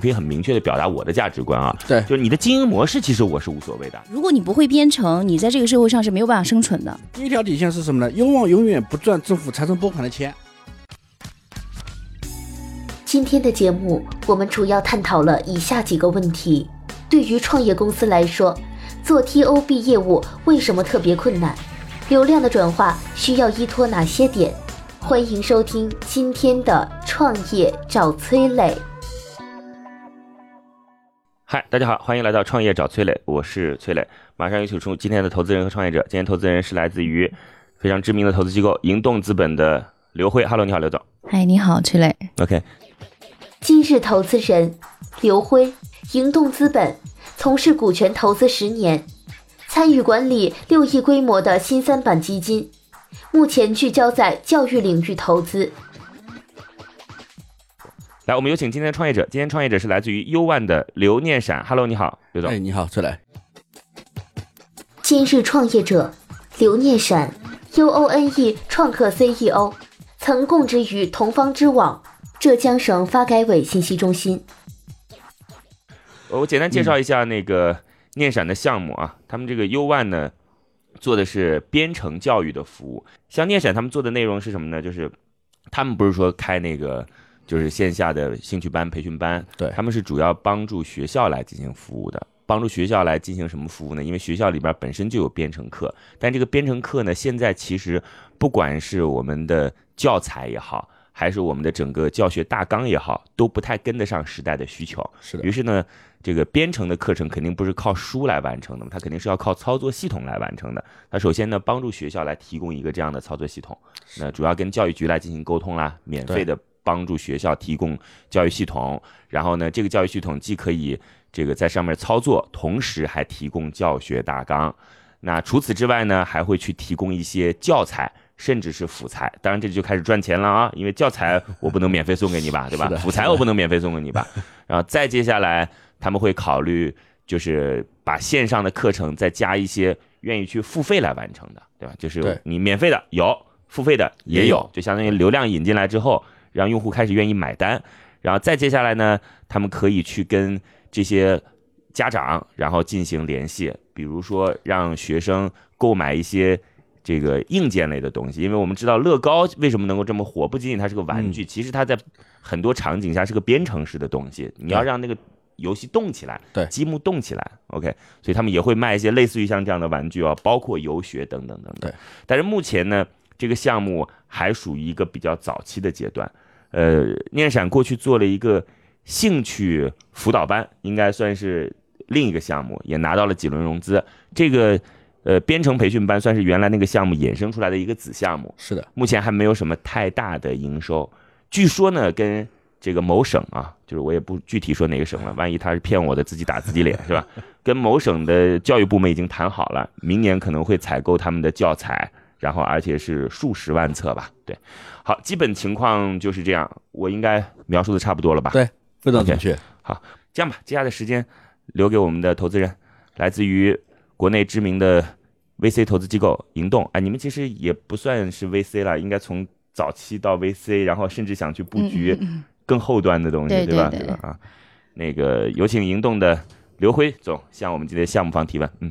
我可以很明确的表达我的价值观啊，对，就是你的经营模式，其实我是无所谓的。如果你不会编程，你在这个社会上是没有办法生存的。第一条底线是什么呢？优旺永远不赚政府财政拨款的钱。今天的节目，我们主要探讨了以下几个问题：对于创业公司来说，做 TOB 业务为什么特别困难？流量的转化需要依托哪些点？欢迎收听今天的创业找崔磊。嗨，大家好，欢迎来到创业找崔磊，我是崔磊。马上有请出今天的投资人和创业者。今天投资人是来自于非常知名的投资机构盈动资本的刘辉。Hello，你好，刘总。嗨，你好，崔磊。OK。今日投资人刘辉，盈动资本从事股权投资十年，参与管理六亿规模的新三板基金，目前聚焦在教育领域投资。来，我们有请今天的创业者。今天创业者是来自于 U One 的刘念闪。Hello，你好，刘总。哎，你好，崔磊。今日创业者刘念闪，U O N E 创客 CEO，曾供职于同方知网、浙江省发改委信息中心。我简单介绍一下那个念闪的项目啊，他们这个 U One 呢，做的是编程教育的服务。像念闪他们做的内容是什么呢？就是他们不是说开那个。就是线下的兴趣班、培训班，对他们是主要帮助学校来进行服务的。帮助学校来进行什么服务呢？因为学校里边本身就有编程课，但这个编程课呢，现在其实不管是我们的教材也好，还是我们的整个教学大纲也好，都不太跟得上时代的需求。是的。于是呢，这个编程的课程肯定不是靠书来完成的，它肯定是要靠操作系统来完成的。它首先呢，帮助学校来提供一个这样的操作系统，那主要跟教育局来进行沟通啦，免费的。帮助学校提供教育系统，然后呢，这个教育系统既可以这个在上面操作，同时还提供教学大纲。那除此之外呢，还会去提供一些教材，甚至是辅材。当然，这就开始赚钱了啊，因为教材我不能免费送给你吧，对吧？辅材我不能免费送给你吧。然后再接下来，他们会考虑就是把线上的课程再加一些愿意去付费来完成的，对吧？就是你免费的有，付费的也有，就相当于流量引进来之后。让用户开始愿意买单，然后再接下来呢，他们可以去跟这些家长，然后进行联系，比如说让学生购买一些这个硬件类的东西，因为我们知道乐高为什么能够这么火，不仅仅它是个玩具，其实它在很多场景下是个编程式的东西，你要让那个游戏动起来，对，积木动起来，OK，所以他们也会卖一些类似于像这样的玩具啊，包括游学等等等等。对，但是目前呢。这个项目还属于一个比较早期的阶段，呃，念闪过去做了一个兴趣辅导班，应该算是另一个项目，也拿到了几轮融资。这个呃编程培训班算是原来那个项目衍生出来的一个子项目。是的，目前还没有什么太大的营收。据说呢，跟这个某省啊，就是我也不具体说哪个省了，万一他是骗我的，自己打自己脸是吧？跟某省的教育部门已经谈好了，明年可能会采购他们的教材。然后，而且是数十万册吧？对，好，基本情况就是这样。我应该描述的差不多了吧？对，非常准确。好，这样吧，接下来的时间留给我们的投资人，来自于国内知名的 VC 投资机构银动。哎，你们其实也不算是 VC 了，应该从早期到 VC，然后甚至想去布局更后端的东西，对吧？对吧？啊，那个有请银动的刘辉总向我们今天项目方提问。嗯。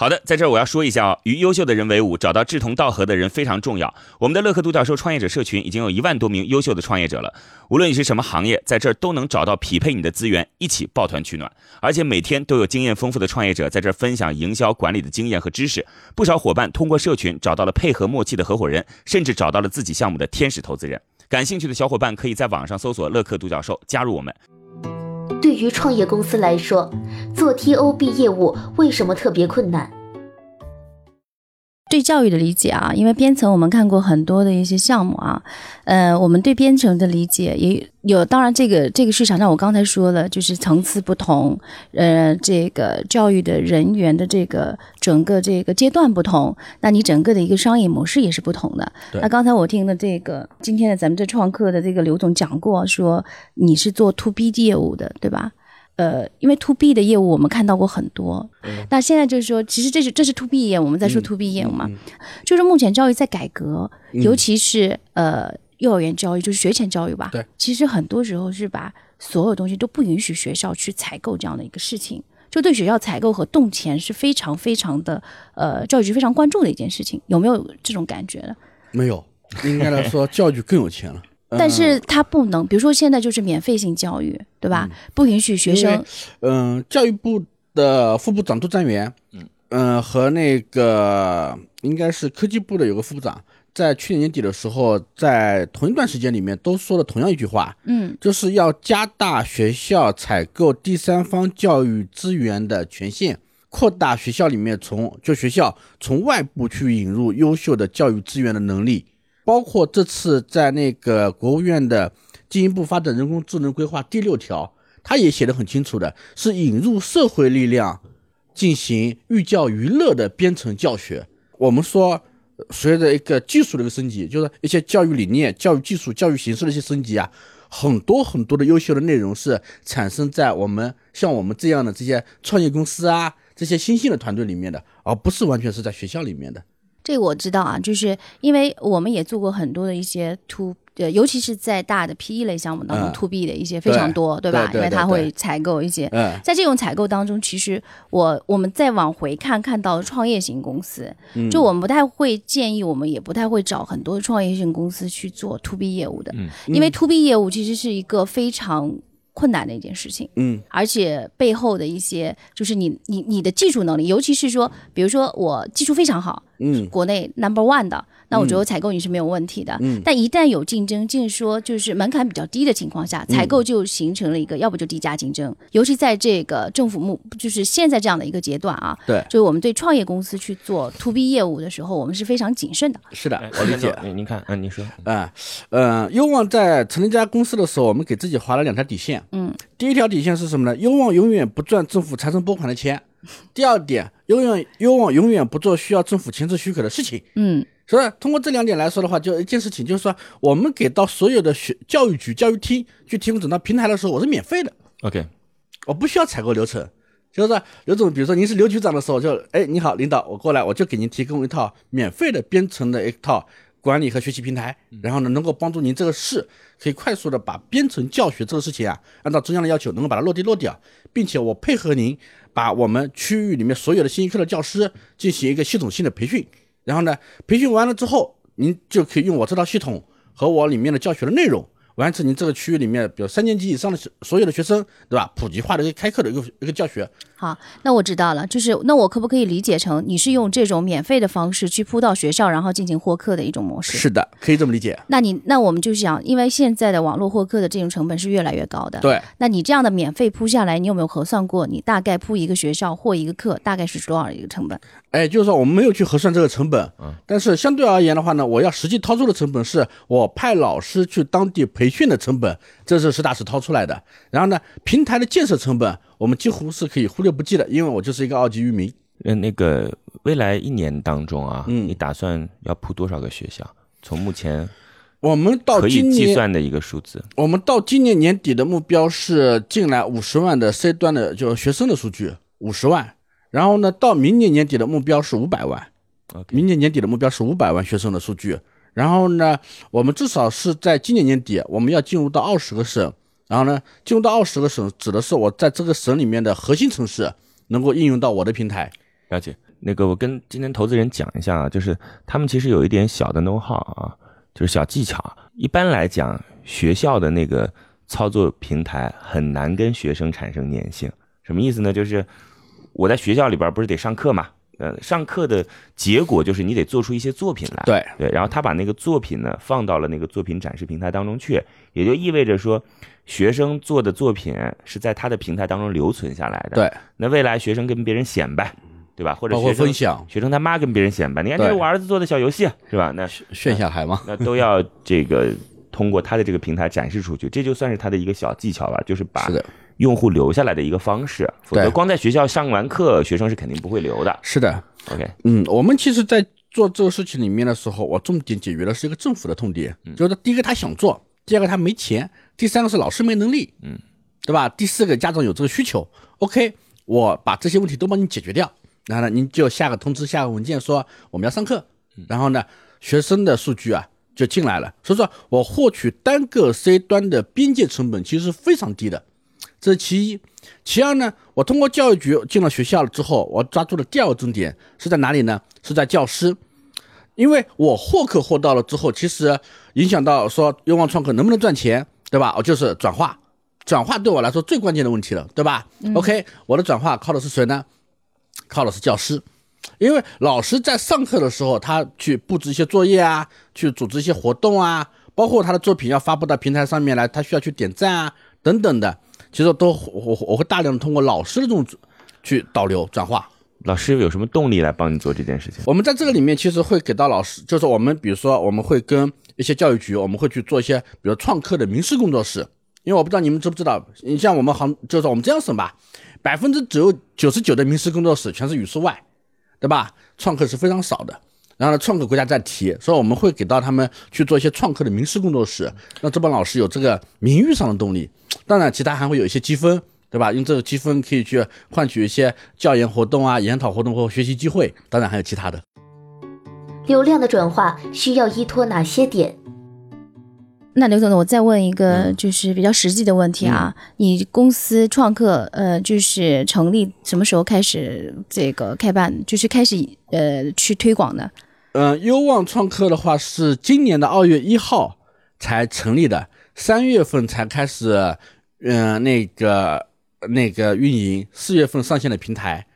好的，在这儿我要说一下哦，与优秀的人为伍，找到志同道合的人非常重要。我们的乐客独角兽创业者社群已经有一万多名优秀的创业者了，无论你是什么行业，在这儿都能找到匹配你的资源，一起抱团取暖。而且每天都有经验丰富的创业者在这儿分享营销管理的经验和知识。不少伙伴通过社群找到了配合默契的合伙人，甚至找到了自己项目的天使投资人。感兴趣的小伙伴可以在网上搜索“乐客独角兽”，加入我们。对于创业公司来说，做 TOB 业务为什么特别困难？对教育的理解啊，因为编程我们看过很多的一些项目啊，呃，我们对编程的理解也有，当然这个这个市场上我刚才说了，就是层次不同，呃，这个教育的人员的这个整个这个阶段不同，那你整个的一个商业模式也是不同的。那刚才我听的这个今天的咱们这创客的这个刘总讲过，说你是做 to B 业务的，对吧？呃，因为 to B 的业务我们看到过很多，那现在就是说，其实这是这是 to B 业务，我们在说 to B 业务嘛，就是目前教育在改革，尤其是呃幼儿园教育，就是学前教育吧。对，其实很多时候是把所有东西都不允许学校去采购这样的一个事情，就对学校采购和动钱是非常非常的呃教育局非常关注的一件事情，有没有这种感觉呢？没有，应该来说教育局更有钱了。但是它不能，比如说现在就是免费性教育，对吧？不允许学生嗯，教育部的副部长杜占元，嗯、和那个应该是科技部的有个副部长，在去年年底的时候，在同一段时间里面都说了同样一句话，嗯，就是要加大学校采购第三方教育资源的权限，扩大学校里面从就学校从外部去引入优秀的教育资源的能力，包括这次在那个国务院的进一步发展人工智能规划第六条，它也写得很清楚的，是引入社会力量进行寓教于乐的编程教学。我们说，随着一个技术的一个升级，就是一些教育理念、教育技术、教育形式的一些升级啊，很多很多的优秀的内容是产生在我们像我们这样的这些创业公司啊、这些新兴的团队里面的，而不是完全是在学校里面的。这个我知道啊，就是因为我们也做过很多的一些 to，呃，尤其是在大的 PE 类项目当中嗯，to B 的一些非常多，吧？对对对因为它会采购一些，嗯。在这种采购当中，其实我我们再往回看，看到创业型公司，就我们不太会建议，我们也不太会找很多创业型公司去做 to B 业务的，因为 to B 业务其实是一个非常困难的一件事情。嗯而且背后的一些，就是你你你的技术能力，尤其是说，比如说我技术非常好，嗯国内 number one 的，那我觉得采购你是没有问题的。嗯但一旦有竞争，就是说就是门槛比较低的情况下，采购就形成了一个、要不就低价竞争，尤其在这个政府目就是现在这样的一个阶段啊，对就是我们对创业公司去做 to B 业务的时候，我们是非常谨慎的。是的哎，我理解。您您看，嗯，您说，啊，呃，优望在成立这家公司的时候，我们给自己划了两条底线。嗯，第一条底线是什么呢？优望永远不赚政府财政拨款的钱。第二点，优远优网永远不做需要政府签字许可的事情。嗯所以通过这两点来说的话，就一件事情，就是说我们给到所有的学教育局、教育厅去提供整套平台的时候，我是免费的，OK，我不需要采购流程。就是说刘总，比如说您是刘局长的时候，就哎你好，领导，我过来，我就给您提供一套免费的编程的一套管理和学习平台，然后呢，能够帮助您这个事可以快速的把编程教学这个事情啊，按照中央的要求，能够把它落地落掉，并且我配合您把我们区域里面所有的信息科的教师进行一个系统性的培训，然后呢，培训完了之后，您就可以用我这套系统和我里面的教学的内容。完成你这个区域里面，比如三年级以上的所有的学生，对吧？普及化的一个开课的一个一个教学，好，那我知道了，就是那我可不可以理解成你是用这种免费的方式去铺到学校，然后进行获客的一种模式？是的，可以这么理解。那你那我们就想，因为现在的网络获客的这种成本是越来越高的。。对，那你这样的免费铺下来，你有没有核算过？你大概铺一个学校或一个课，大概是多少一个成本？哎，就是说我们没有去核算这个成本，但是相对而言的话呢，我要实际掏出的成本是我派老师去当地培训的成本，这是实打实掏出来的。然后呢，平台的建设成本我们几乎是可以忽略不计的，因为我就是一个二级域名。呃，那个未来一年当中啊，嗯你打算要铺多少个学校？从目前我们到可以计算的一个数字，我们到今年年底的目标是进来五十万的 C 端的就学生的数据，五十万。然后呢，到明年年底的目标是五百万。明年年底的目标是五百万学生的数据。然后呢，我们至少是在今年年底，我们要进入到二十个省。然后呢，进入到二十个省，指的是我在这个省里面的核心城市能够应用到我的平台。了解。那个我跟今天投资人讲一下啊，就是他们其实有一点小的 know how 啊，就是小技巧。一般来讲，学校的那个操作平台很难跟学生产生粘性。什么意思呢？就是我在学校里边不是得上课嘛，呃，上课的结果就是你得做出一些作品来。对对，然后他把那个作品呢放到了那个作品展示平台当中去，也就意味着说，学生做的作品是在他的平台当中留存下来的。对，那未来学生跟别人显摆，对吧？或者包括学生分享学生他妈跟别人显摆，你看这是我儿子做的小游戏，是吧？那炫下海嘛。那都要这个通过他的这个平台展示出去，这就算是他的一个小技巧吧，就是把是的，用户留下来的一个方式。否则光在学校上完课，学生是肯定不会留的。是的，OK，嗯，我们其实，在做这个事情里面的时候，我重点解决的是一个政府的痛点，就是第一个他想做，第二个他没钱，第三个是老师没能力，嗯，对吧？第四个家长有这个需求，OK，我把这些问题都帮你解决掉，然后呢，您就下个通知，下个文件说我们要上课，然后呢，学生的数据啊就进来了，所以说我获取单个 C 端的边界成本其实是非常低的，这是其一。其二呢，我通过教育局进了学校了之后，我抓住的第二个重点是在哪里呢？是在教师，因为我获客获到了之后，其实影响到说优望创客能不能赚钱，对吧？我就是转化，转化对我来说最关键的问题了，对吧、o k 我的转化靠的是谁呢？靠的是教师，因为老师在上课的时候，他去布置一些作业啊，去组织一些活动啊，包括他的作品要发布到平台上面来，他需要去点赞啊等等的，其实都我我我会大量的通过老师的这种去导流转化。老师有什么动力来帮你做这件事情？我们在这个里面其实会给到老师，就是我们比如说我们会跟一些教育局，我们会去做一些比如创客的名师工作室，因为我不知道你们知不知道，你像我们杭，就是我们浙江省吧，百分之九九十九的名师工作室全是语数外，对吧？创客是非常少的。然后呢，创客国家在提，所以我们会给到他们去做一些创客的名师工作室，让这帮老师有这个名誉上的动力。当然，其他还会有一些积分，对吧？用这个积分可以去换取一些教研活动啊、研讨活动或学习机会。当然还有其他的。流量的转化需要依托哪些点？那刘总，我再问一个就是比较实际的问题啊，你公司创客呃就是成立什么时候开始这个开办，就是开始呃去推广的？嗯，优望创客的话是今年的二月一号才成立的，三月份才开始，嗯、那个那个运营，四月份上线的平台。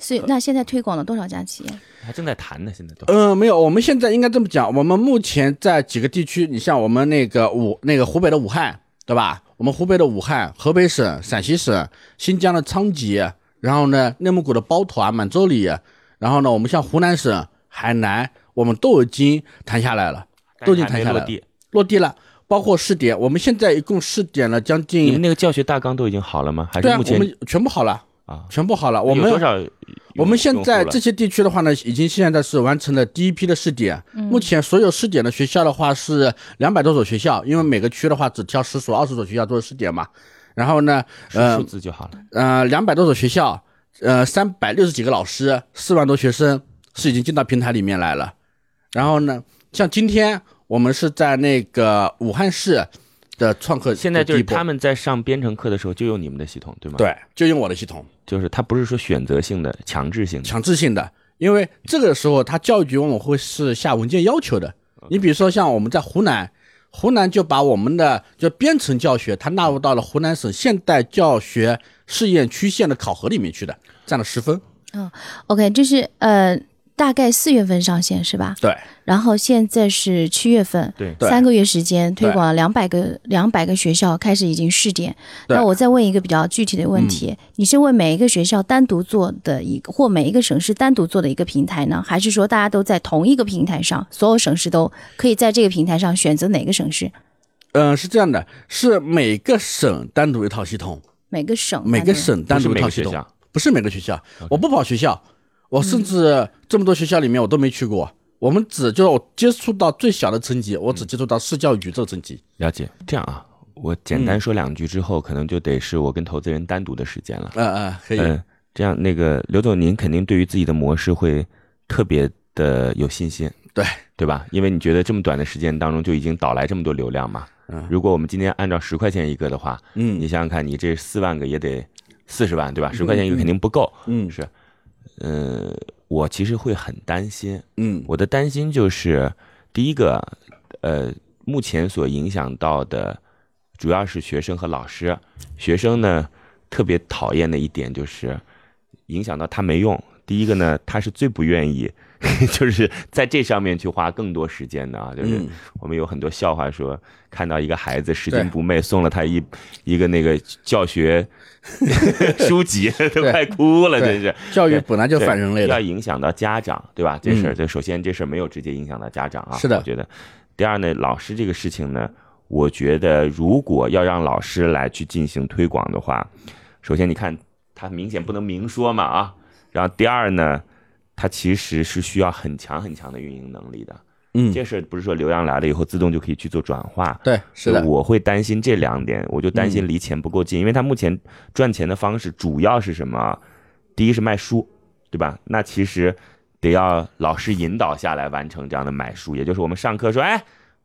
所以那现在推广了多少家企业？还正在谈呢，现在都。嗯，没有，我们现在应该这么讲，我们目前在几个地区，你像我们那个武那个湖北的武汉，对吧？我们湖北的武汉、河北省、陕西省、新疆的昌吉，然后呢，内蒙古的包头啊、满洲里，然后呢，我们像湖南省、海南，我们都已经谈下来了，都已经谈下来了，落地。落地了。包括试点，我们现在一共试点了将你们近，那个教学大纲都已经好了吗？还是目前我们全部好了，啊？全部好了。我们有多少？我们现在这些地区的话呢，已经现在是完成了第一批的试点。目前所有试点的学校的话是两百多所学校，因为每个区的话只挑十所、二十所学校做试点嘛。然后呢，呃数字就好了。呃，两百多所学校，呃，三百六十几个老师，四万多学生是已经进到平台里面来了。然后呢，像今天我们是在那个武汉市的创客，现在就是他们在上编程课的时候就用你们的系统，对吗？，对，就用我的系统。就是他不是说选择性的、强制性的。强制性的，因为这个时候他教育局往往会是下文件要求的。你比如说像我们在湖南，湖南就把我们的就编程教学，它纳入到了湖南省现代教学试验区县的考核里面去的，占了十分。嗯 OK，就是呃大概四月份上线是吧？对，然后现在是七月份，对对三个月时间推广了两百个两百个学校，开始已经试点。那我再问一个比较具体的问题，你是为每一个学校单独做的一个，或每一个省市单独做的一个平台呢？还是说大家都在同一个平台上，所有省市都可以在这个平台上选择哪个省市？嗯、是这样的，是每个省单独一套系统，每个省每个省单独一套系统，每个学校，不是每个学校。我不跑学校，我甚至这么多学校里面我都没去过。我们只就是我接触到最小的层级，我只接触到市教育局这个层级。了解。这样啊，我简嗯单说两句之后，可能就得是我跟投资人单独的时间了。嗯、嗯、可以。嗯，这样那个刘总，您肯定对于自己的模式会特别的有信心，对对吧？因为你觉得这么短的时间当中就已经导来这么多流量嘛。嗯如果我们今天按照十块钱一个的话，嗯你想想看，你这四万个也得四十万，对吧？十块钱一个肯定不够。嗯是，呃，我其实会很担心，嗯。我的担心就是，第一个，呃，目前所影响到的主要是学生和老师。学生呢，特别讨厌的一点就是影响到他没用，第一个呢，他是最不愿意，就是在这上面去花更多时间的啊。就是嗯我们有很多笑话说，看到一个孩子拾金不昧，送了他一一个那个教学 书籍，都快哭了，对真是。教育本来就反人类的，要影响到家长，对吧？这事儿，嗯这首先这事儿没有直接影响到家长啊，是的我觉得。第二呢，老师这个事情呢，我觉得如果要让老师来去进行推广的话，首先你看他明显不能明说嘛啊，然后第二呢，它其实是需要很强很强的运营能力的。嗯，这事儿不是说流量来了以后自动就可以去做转化，对，是的，我会担心这两点，我就担心嗯离钱不够近，因为他目前赚钱的方式主要是什么？第一是卖书，对吧？那其实得要老师引导下来完成这样的买书，也就是我们上课说，哎，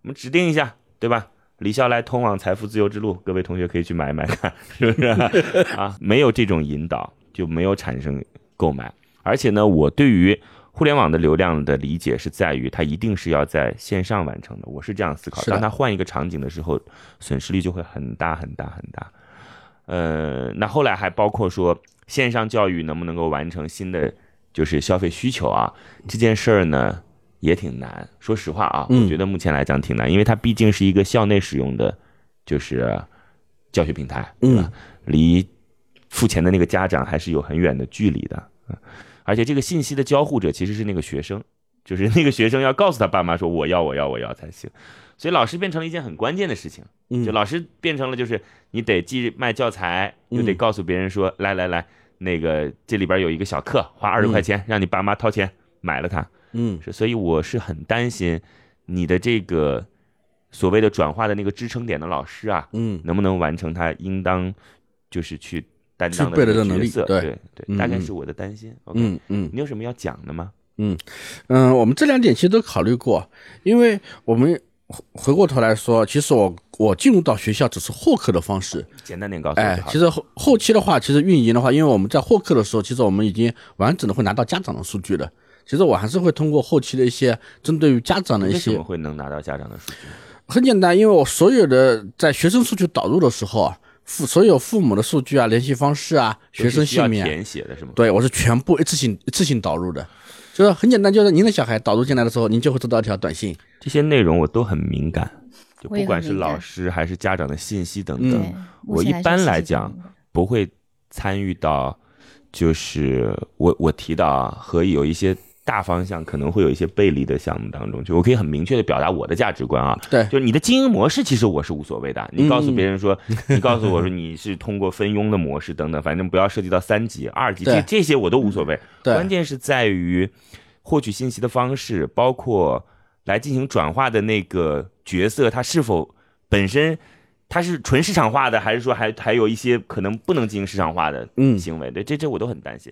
我们指定一下，对吧？李笑来通往财富自由之路，各位同学可以去买一买看，是不是啊？啊，没有这种引导，就没有产生购买。而且呢，我对于互联网的流量的理解是在于，它一定是要在线上完成的。我是这样思考。当它换一个场景的时候，损失率就会很大很大很大。呃，那后来还包括说线上教育能不能够完成新的就是消费需求啊？这件事儿呢也挺难。说实话啊，嗯我觉得目前来讲挺难，因为它毕竟是一个校内使用的，就是教学平台，嗯？离付钱的那个家长还是有很远的距离的。嗯而且这个信息的交互者其实是那个学生，就是那个学生要告诉他爸妈说我要我要我要才行，所以老师变成了一件很关键的事情。嗯就老师变成了就是你得既卖教材，嗯又得告诉别人说来来来，那个这里边有一个小课，花二十块钱，让你爸妈掏钱买了它。嗯是，所以我是很担心你的这个所谓的转化的那个支撑点的老师啊，嗯能不能完成他应当就是去担当具备的这个能力角色？对对嗯嗯大概是我的担心。嗯嗯你有什么要讲的吗？嗯嗯，我们这两点其实都考虑过，因为我们回回过头来说，其实我我进入到学校只是获客的方式，简单点告诉我哎。，其实后后期的话，其实运营的话，因为我们在获客的时候，其实我们已经完整的会拿到家长的数据了。其实我还是会通过后期的一些针对于家长的一些为什么，会能拿到家长的数据？很简单，因为我所有的在学生数据导入的时候啊，父所有父母的数据啊、联系方式啊、学生姓名啊，填写的是吗？对我是全部一次性一次性导入的，就是很简单，就是您的小孩导入进来的时候，您就会收到一条短信。这些内容我都很敏感，就不管是老师还是家长的信息等嗯等，我前还是一般来讲不会参与到，就是我我提到啊和有一些大方向可能会有一些背离的项目当中，就我可以很明确的表达我的价值观啊，对。就是你的经营模式其实我是无所谓的，你告诉嗯别人说，你告诉我说你是通过分佣的模式等等，反正不要涉及到三级、二级，这这些我都无所谓，对。关键是在于获取信息的方式，包括来进行转化的那个角色，他是否本身它是纯市场化的，还是说还还有一些可能不能进行市场化的嗯。行为？对，这这我都很担心。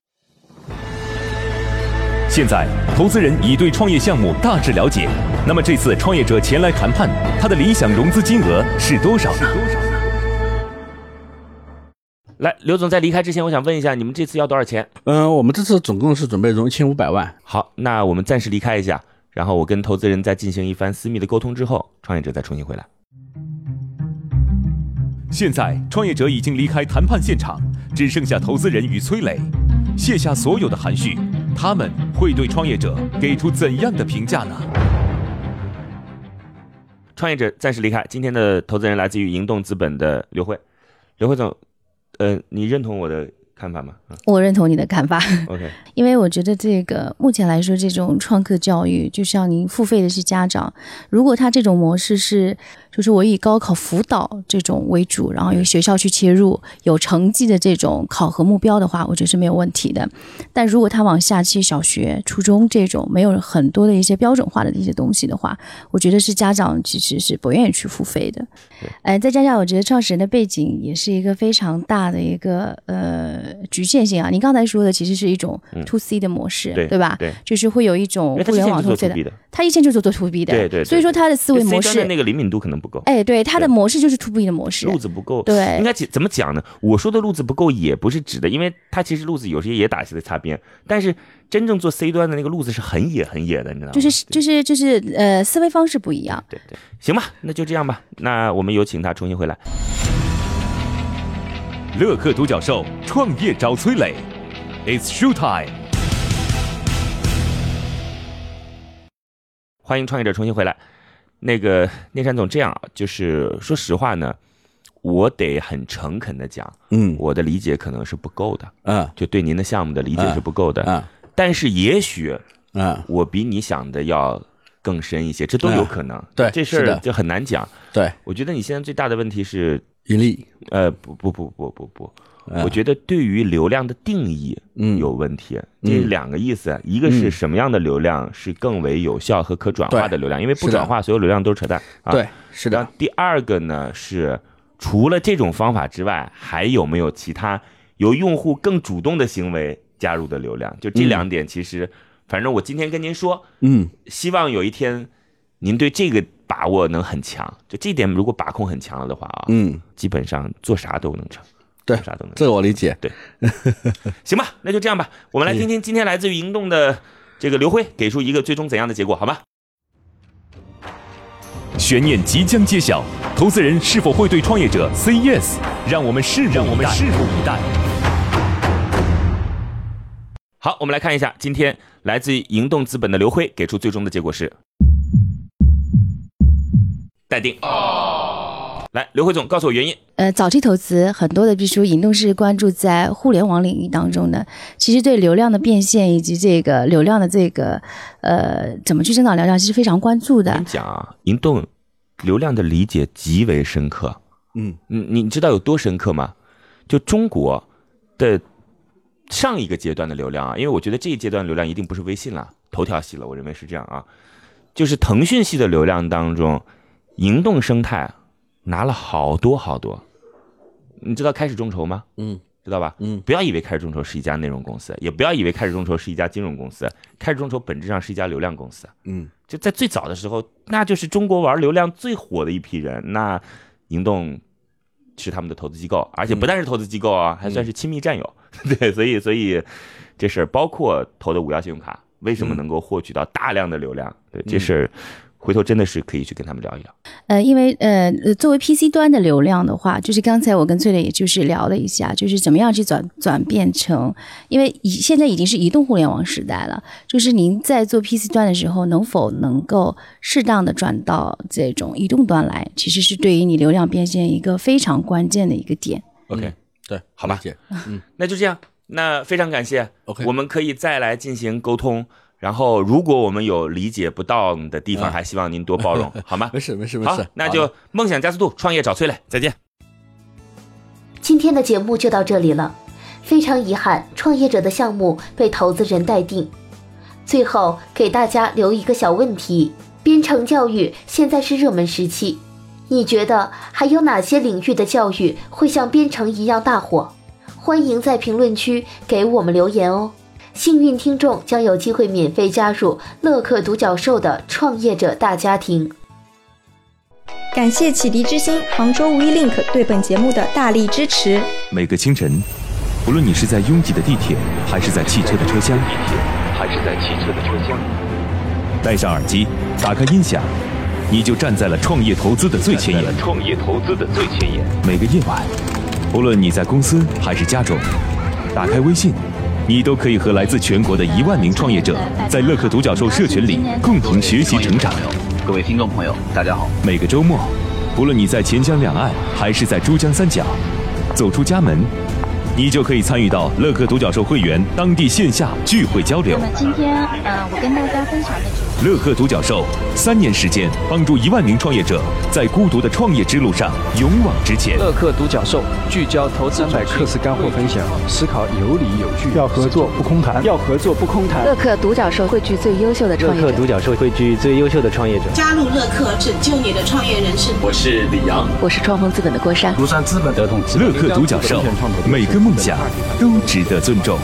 现在，投资人已对创业项目大致了解。那么这次创业者前来谈判，他的理想融资金额是多少是多少？来，刘总，在离开之前，我想问一下，你们这次要多少钱？嗯、我们这次总共是准备融一千五百万。好，那我们暂时离开一下，然后我跟投资人再进行一番私密的沟通之后，创业者再重新回来。现在，创业者已经离开谈判现场，只剩下投资人与崔磊。卸下所有的含蓄，他们会对创业者给出怎样的评价呢？创业者暂时离开，今天的投资人来自于银动资本的刘辉。刘辉总，呃，你认同我的看法吗？嗯我认同你的看法，，OK，因为我觉得这个目前来说，这种创客教育，就像您付费的是家长，如果他这种模式是，就是我以高考辅导这种为主，然后由学校去切入，有成绩的这种考核目标的话，我觉得是没有问题的。但如果他往下去小学、初中这种没有很多的一些标准化的一些东西的话，我觉得是家长其实是不愿意去付费的。哎，再加上我觉得创始人的背景也是一个非常大的一个呃局限性啊。你刚才说的其实是一种 to C 的模式，对吧？对，就是会有一种互联网做 to C 的，他以前就是做 to B 的，对对。所以说他的思维模式那个灵敏度可能不够。哎，对，他的模式就是 to B 的模式，路子不够。对，应该怎么讲呢？我说的路子不够也不是指的，因为他其实路子有些也打些的擦边，但是真正做 C 端的那个路子是很野很野的，你知道吗？就是就是就是呃，思维方式不一样。对对，行吧，那就这样吧。那我们有请他重新回来。乐客独角兽创业找崔磊，It's show time。欢迎创业者重新回来。那个聂山总，这样啊，就是说实话呢，我得很诚恳的讲，嗯，我的理解可能是不够的，嗯，就对您的项目的理解是不够的，嗯，但是也许，嗯，我比你想的要更深一些，这都有可能。对，这事儿就很难讲。对，我觉得你现在最大的问题是盈利。呃，不不不不不不，我觉得对于流量的定义有问题。这两个意思，一个是什么样的流量是更为有效和可转化的流量？因为不转化，所有流量都是扯淡。对，是的。第二个呢是，除了这种方法之外，还有没有其他由用户更主动的行为加入的流量？就这两点，其实，反正我今天跟您说，嗯，希望有一天您对这个。把握能很强，就这点如果把控很强了的话啊，嗯，基本上做啥都能成，对，啥都能。这个我理解，对，行吧，那就这样吧。我们来听听今天来自于银动的这个刘辉给出一个最终怎样的结果，好吗？悬念即将揭晓，投资人是否会对创业者 say yes？让我们拭让我们拭目以待。好，我们来看一下今天来自于银动资本的刘辉给出最终的结果是。待定。哦来，刘辉总，告诉我原因。呃，早期投资很多的，比如说引动是关注在互联网领域当中的，其实对流量的变现以及这个流量的这个呃怎么去增长流量，其实非常关注的。我跟你讲啊，引动流量的理解极为深刻。嗯，你你知道有多深刻吗？就中国的上一个阶段的流量啊，因为我觉得这一阶段流量一定不是微信了，头条系了，我认为是这样啊，就是腾讯系的流量当中。营动生态拿了好多好多，你知道开始众筹吗？嗯，知道吧？嗯，不要以为开始众筹是一家内容公司，也不要以为开始众筹是一家金融公司，开始众筹本质上是一家流量公司。嗯，就在最早的时候，那就是中国玩流量最火的一批人。那营动是他们的投资机构，而且不但是投资机构啊，还算是亲密战友。对，所以所以这事儿包括投的五幺信用卡，为什么能够获取到大量的流量？对，这事儿。回头真的是可以去跟他们聊一聊。呃，因为呃，作为 PC 端的流量的话，就是刚才我跟崔磊也就是聊了一下，就是怎么样去转转变成，因为已现在已经是移动互联网时代了，就是您在做 PC 端的时候，能否能够适当的转到这种移动端来，其实是对于你流量变现一个非常关键的一个点。OK，对，好吧，嗯，那就这样，那非常感谢。OK，我们可以再来进行沟通。然后，如果我们有理解不到的地方，还希望您多包容，好吗？没事，没事，没事。那就梦想加速度，创业找崔磊，再见。今天的节目就到这里了，非常遗憾，创业者的项目被投资人待定。最后给大家留一个小问题：编程教育现在是热门时期，你觉得还有哪些领域的教育会像编程一样大火？欢迎在评论区给我们留言哦。幸运听众将有机会免费加入乐客独角兽的创业者大家庭。感谢启迪之星、杭州 WeLink 对本节目的大力支持。每个清晨，无论你是在拥挤的地铁，还是在汽车的车厢，地铁还是在汽车的车厢，戴上耳机，打开音响，你就站在了创业投资的最前沿。创业投资的最前沿。每个夜晚，无论你在公司还是家中，打开微信。你都可以和来自全国的一万名创业者，在乐客独角兽社群里共同学习成长。各位听众朋友，大家好。每个周末，不论你在钱江两岸还是在珠江三角，走出家门，你就可以参与到乐客独角兽会员当地线下聚会交流。那么今天，呃，我跟大家分享的。乐客独角兽三年时间，帮助一万名创业者在孤独的创业之路上勇往直前。乐客独角兽聚焦投资百课时干货分享，思考有理有据，要合作不空谈，要合作不空谈。乐客独角兽汇聚最优秀的创业者。乐客独角兽汇聚最优秀的创业者。加入乐客，拯救你的创业人生。我是李阳，我是创丰资本的郭珊。庐山资本的同乐客独角兽，每个梦想都值得尊重。